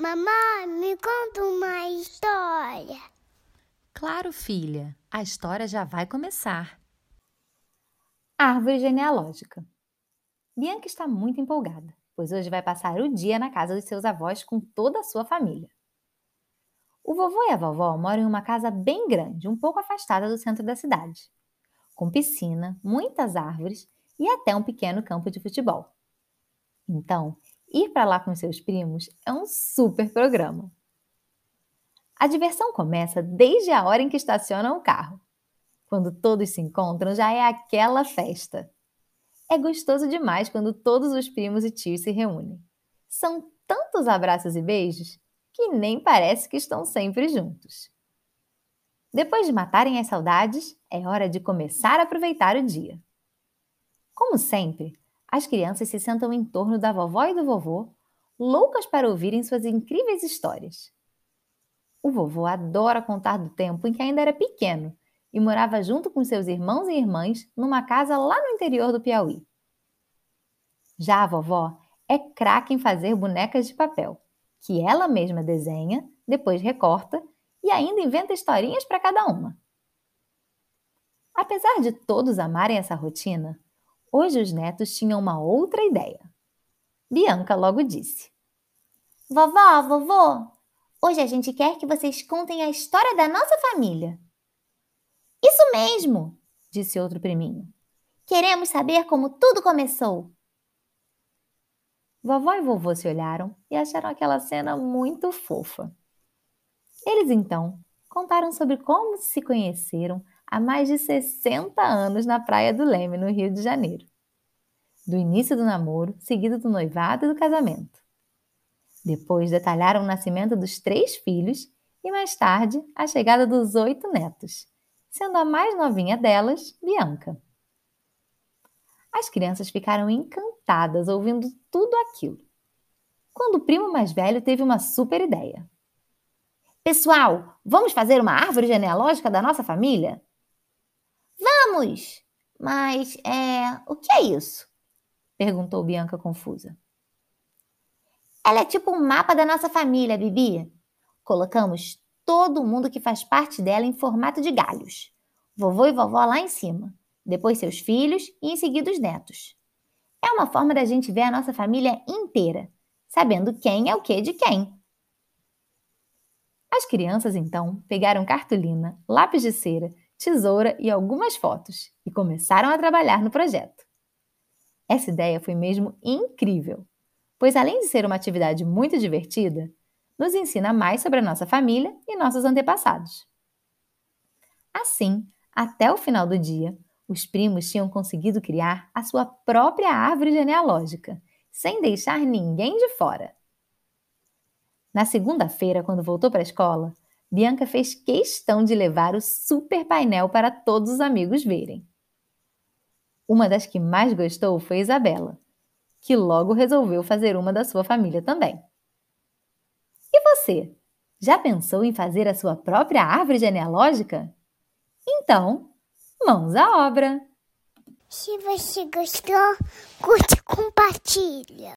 Mamãe, me conta uma história. Claro, filha, a história já vai começar. Árvore genealógica. Bianca está muito empolgada, pois hoje vai passar o dia na casa dos seus avós com toda a sua família. O vovô e a vovó moram em uma casa bem grande, um pouco afastada do centro da cidade, com piscina, muitas árvores e até um pequeno campo de futebol. Então, ir para lá com seus primos é um super programa. A diversão começa desde a hora em que estacionam o carro. Quando todos se encontram, já é aquela festa. É gostoso demais quando todos os primos e tios se reúnem. São tantos abraços e beijos que nem parece que estão sempre juntos. Depois de matarem as saudades, é hora de começar a aproveitar o dia. Como sempre, as crianças se sentam em torno da vovó e do vovô, loucas para ouvirem suas incríveis histórias. O vovô adora contar do tempo em que ainda era pequeno e morava junto com seus irmãos e irmãs numa casa lá no interior do Piauí. Já a vovó é craque em fazer bonecas de papel que ela mesma desenha, depois recorta e ainda inventa historinhas para cada uma. Apesar de todos amarem essa rotina, hoje os netos tinham uma outra ideia. Bianca logo disse: Vovó, vovô, hoje a gente quer que vocês contem a história da nossa família. Isso mesmo, disse outro priminho. Queremos saber como tudo começou. Vovó e vovô se olharam e acharam aquela cena muito fofa. Eles então contaram sobre como se conheceram há mais de 60 anos na Praia do Leme, no Rio de Janeiro. Do início do namoro, seguido do noivado e do casamento. Depois detalharam o nascimento dos três filhos e mais tarde a chegada dos oito netos, sendo a mais novinha delas Bianca. As crianças ficaram encantadas ouvindo tudo aquilo. Quando o primo mais velho teve uma super ideia. Pessoal, vamos fazer uma árvore genealógica da nossa família? Vamos! Mas, é. O que é isso? perguntou Bianca confusa. Ela é tipo um mapa da nossa família, Bibi. Colocamos todo mundo que faz parte dela em formato de galhos. Vovô e vovó lá em cima depois seus filhos e em seguida os netos. É uma forma da gente ver a nossa família inteira, sabendo quem é o que de quem. As crianças então pegaram cartolina, lápis de cera, tesoura e algumas fotos e começaram a trabalhar no projeto. Essa ideia foi mesmo incrível, pois além de ser uma atividade muito divertida, nos ensina mais sobre a nossa família e nossos antepassados. Assim, até o final do dia, os primos tinham conseguido criar a sua própria árvore genealógica, sem deixar ninguém de fora. Na segunda-feira, quando voltou para a escola, Bianca fez questão de levar o super painel para todos os amigos verem. Uma das que mais gostou foi Isabela, que logo resolveu fazer uma da sua família também. E você? Já pensou em fazer a sua própria árvore genealógica? Então, mãos à obra! Se você gostou, curte e compartilha.